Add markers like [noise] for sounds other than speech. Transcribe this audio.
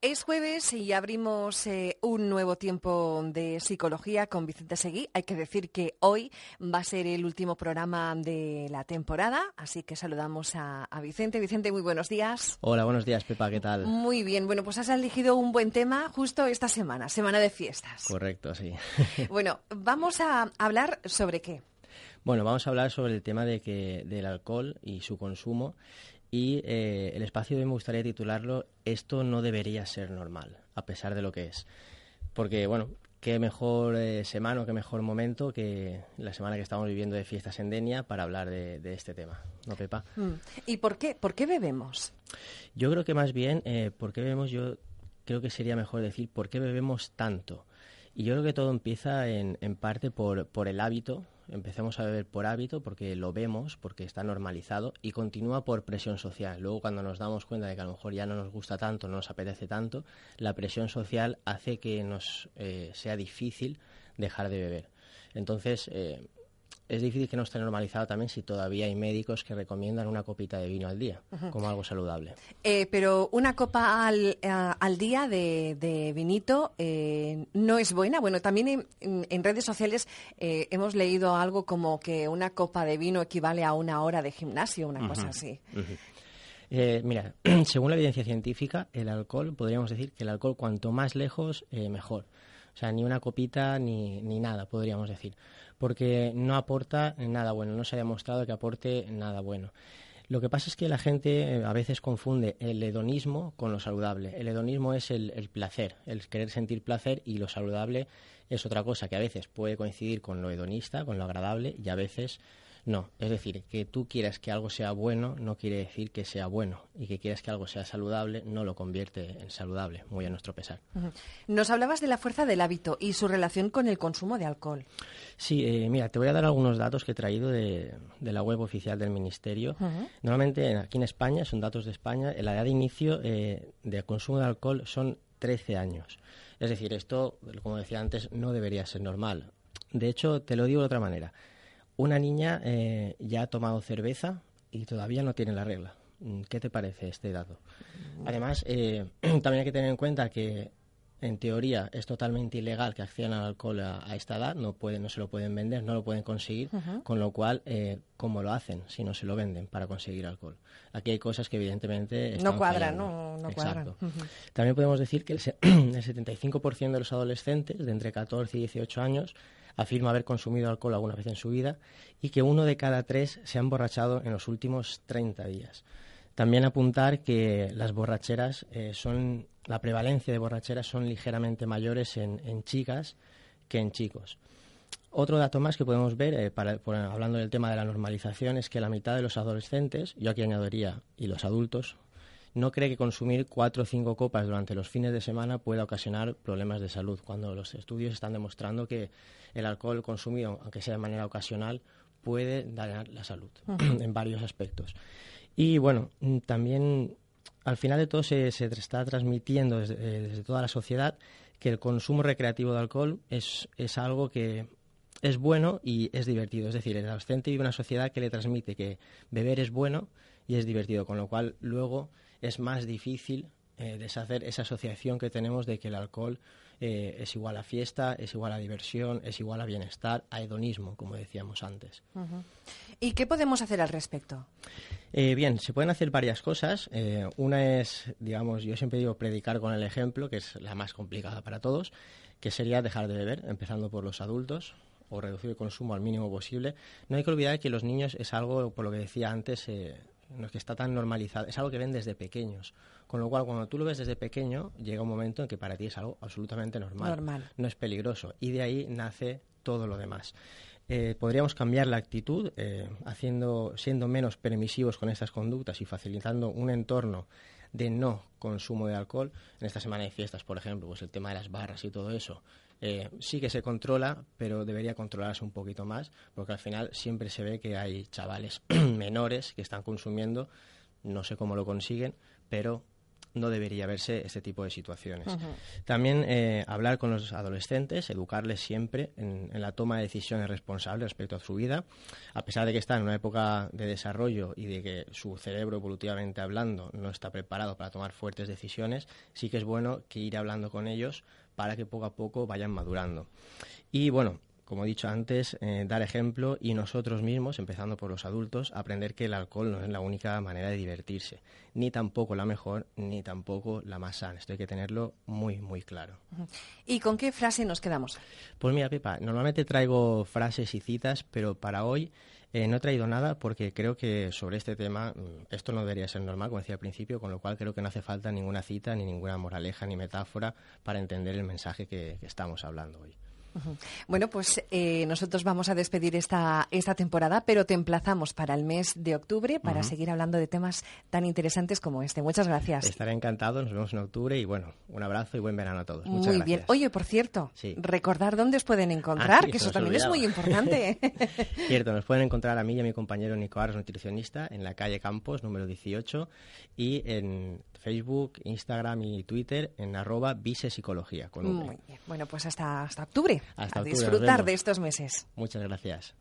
Es jueves y abrimos eh, un nuevo tiempo de psicología con Vicente Seguí. Hay que decir que hoy va a ser el último programa de la temporada, así que saludamos a, Vicente. Vicente, muy buenos días. Hola, buenos días, Pepa, ¿qué tal? Muy bien, bueno, pues has elegido un buen tema justo esta semana, semana de fiestas. Correcto, sí. [laughs] bueno, vamos a hablar sobre qué. Bueno, vamos a hablar sobre el tema de que, del alcohol y su consumo y eh, el espacio de hoy me gustaría titularlo Esto no debería ser normal, a pesar de lo que es. Porque, bueno, qué mejor eh, semana o qué mejor momento que la semana que estamos viviendo de fiestas en Denia para hablar de, este tema, ¿no, Pepa? Mm. ¿Y por qué? ¿Por qué bebemos? Yo creo que más bien, eh, ¿por qué bebemos? Yo creo que sería mejor decir, ¿por qué bebemos tanto? Y yo creo que todo empieza en, en parte por, por el hábito empecemos a beber por hábito, porque lo vemos, porque está normalizado, y continúa por presión social. Luego, cuando nos damos cuenta de que a lo mejor ya no nos gusta tanto, no nos apetece tanto, la presión social hace que nos eh, sea difícil dejar de beber. Entonces, eh, es difícil que no esté normalizado también si todavía hay médicos que recomiendan una copita de vino al día como algo saludable. Eh, pero una copa al, día de, vinito eh, no es buena. Bueno, también en, redes sociales eh, hemos leído algo como que una copa de vino equivale a una hora de gimnasio, una cosa así. mira, [clears throat] según la evidencia científica, el alcohol, podríamos decir que el alcohol cuanto más lejos, mejor. O sea, ni una copita ni, ni nada, podríamos decir porque no aporta nada bueno, no se ha demostrado que aporte nada bueno. Lo que pasa es que la gente eh, a veces confunde el hedonismo con lo saludable. El hedonismo es el, el, placer, el querer sentir placer y lo saludable es otra cosa que a veces puede coincidir con lo hedonista, con lo agradable y a veces no, es decir, que tú quieras que algo sea bueno no quiere decir que sea bueno y que quieras que algo sea saludable no lo convierte en saludable, muy a nuestro pesar. Nos hablabas de la fuerza del hábito y su relación con el consumo de alcohol. Sí, eh, mira, te voy a dar algunos datos que he traído de, la web oficial del Ministerio. Normalmente aquí en España, son datos de España, la edad de inicio eh, de consumo de alcohol son 13 años. Es decir, esto, como decía antes, no debería ser normal. De hecho, te lo digo de otra manera una niña eh, ya ha tomado cerveza y todavía no tiene la regla. Mm, ¿Qué te parece este dato? Además, eh, [clears throat] también hay que tener en cuenta que en teoría es totalmente ilegal que accedan al alcohol a, esta edad, no, pueden, no se lo pueden vender, no lo pueden conseguir, con lo cual, eh, ¿cómo lo hacen si no se lo venden para conseguir alcohol? Aquí hay cosas que evidentemente... Están no cuadran, no, no Exacto. También podemos decir que el, [clears throat] el 75% de los adolescentes de entre 14 y 18 años afirma haber consumido alcohol alguna vez en su vida y que uno de cada tres se ha emborrachado en los últimos 30 días. También apuntar que las borracheras eh, son, la prevalencia de borracheras son ligeramente mayores en, chicas que en chicos. Otro dato más que podemos ver, eh, hablando del tema de la normalización, es que la mitad de los adolescentes, yo aquí añadiría, y los adultos, no cree que consumir cuatro o cinco copas durante los fines de semana pueda ocasionar problemas de salud, cuando los estudios están demostrando que el alcohol consumido, aunque sea de manera ocasional, puede dañar la salud [clears throat] en varios aspectos. Y bueno, mm, también al final de todo se, está transmitiendo desde, eh, desde, toda la sociedad que el consumo recreativo de alcohol es, es algo que es bueno y es divertido. Es decir, el adolescente vive una sociedad que le transmite que beber es bueno y es divertido, con lo cual luego es más difícil eh, deshacer esa asociación que tenemos de que el alcohol eh, es igual a fiesta, es igual a diversión, es igual a bienestar, a hedonismo, como decíamos antes. ¿Y qué podemos hacer al respecto? Eh, bien, se pueden hacer varias cosas. una es, digamos, yo siempre digo predicar con el ejemplo, que es la más complicada para todos, que sería dejar de beber, empezando por los adultos o reducir el consumo al mínimo posible. No hay que olvidar que los niños es algo, por lo que decía antes, no es que está tan normalizado, es algo que ven desde pequeños. Con lo cual, cuando tú lo ves desde pequeño, llega un momento en que para ti es algo absolutamente normal. No es peligroso. Y de ahí nace todo lo demás. Eh, podríamos cambiar la actitud eh, haciendo, siendo menos permisivos con estas conductas y facilitando un entorno de no consumo de alcohol. En esta semana de fiestas, por ejemplo, pues el tema de las barras y todo eso, eh, sí que se controla, pero debería controlarse un poquito más, porque al final siempre se ve que hay chavales [clears throat] menores que están consumiendo, no sé cómo lo consiguen, pero no debería verse este tipo de situaciones. También eh, hablar con los adolescentes, educarles siempre en, la toma de decisiones responsables respecto a su vida, a pesar de que están en una época de desarrollo y de que su cerebro evolutivamente hablando no está preparado para tomar fuertes decisiones, sí que es bueno que ir hablando con ellos para que poco a poco vayan madurando. Y bueno, como he dicho antes, eh, dar ejemplo y nosotros mismos, empezando por los adultos, aprender que el alcohol no es la única manera de divertirse, ni tampoco la mejor, ni tampoco la más sana. Esto hay que tenerlo muy, muy claro. ¿Y con qué frase nos quedamos? Pues mira, Pepa, normalmente traigo frases y citas, pero para hoy eh, no he traído nada porque creo que sobre este tema mm, esto no debería ser normal, como decía al principio, con lo cual creo que no hace falta ninguna cita, ni ninguna moraleja, ni metáfora para entender el mensaje que estamos hablando hoy. Bueno, pues eh, nosotros vamos a despedir esta, esta temporada, pero te emplazamos para el mes de octubre para seguir hablando de temas tan interesantes como este. Muchas gracias. Estaré encantado, nos vemos en octubre y bueno, un abrazo y buen verano a todos. muy bien. Oye, por cierto, recordar dónde os pueden encontrar, ah, que eso también es muy importante. [laughs] cierto, nos pueden encontrar a mí y a mi compañero Nico Aros, nutricionista, en la calle Campos, número 18, y en Facebook, Instagram y Twitter en arroba visepsicología. Muy bien. Bueno, pues hasta, hasta octubre. a disfrutar de estos meses. Muchas gracias.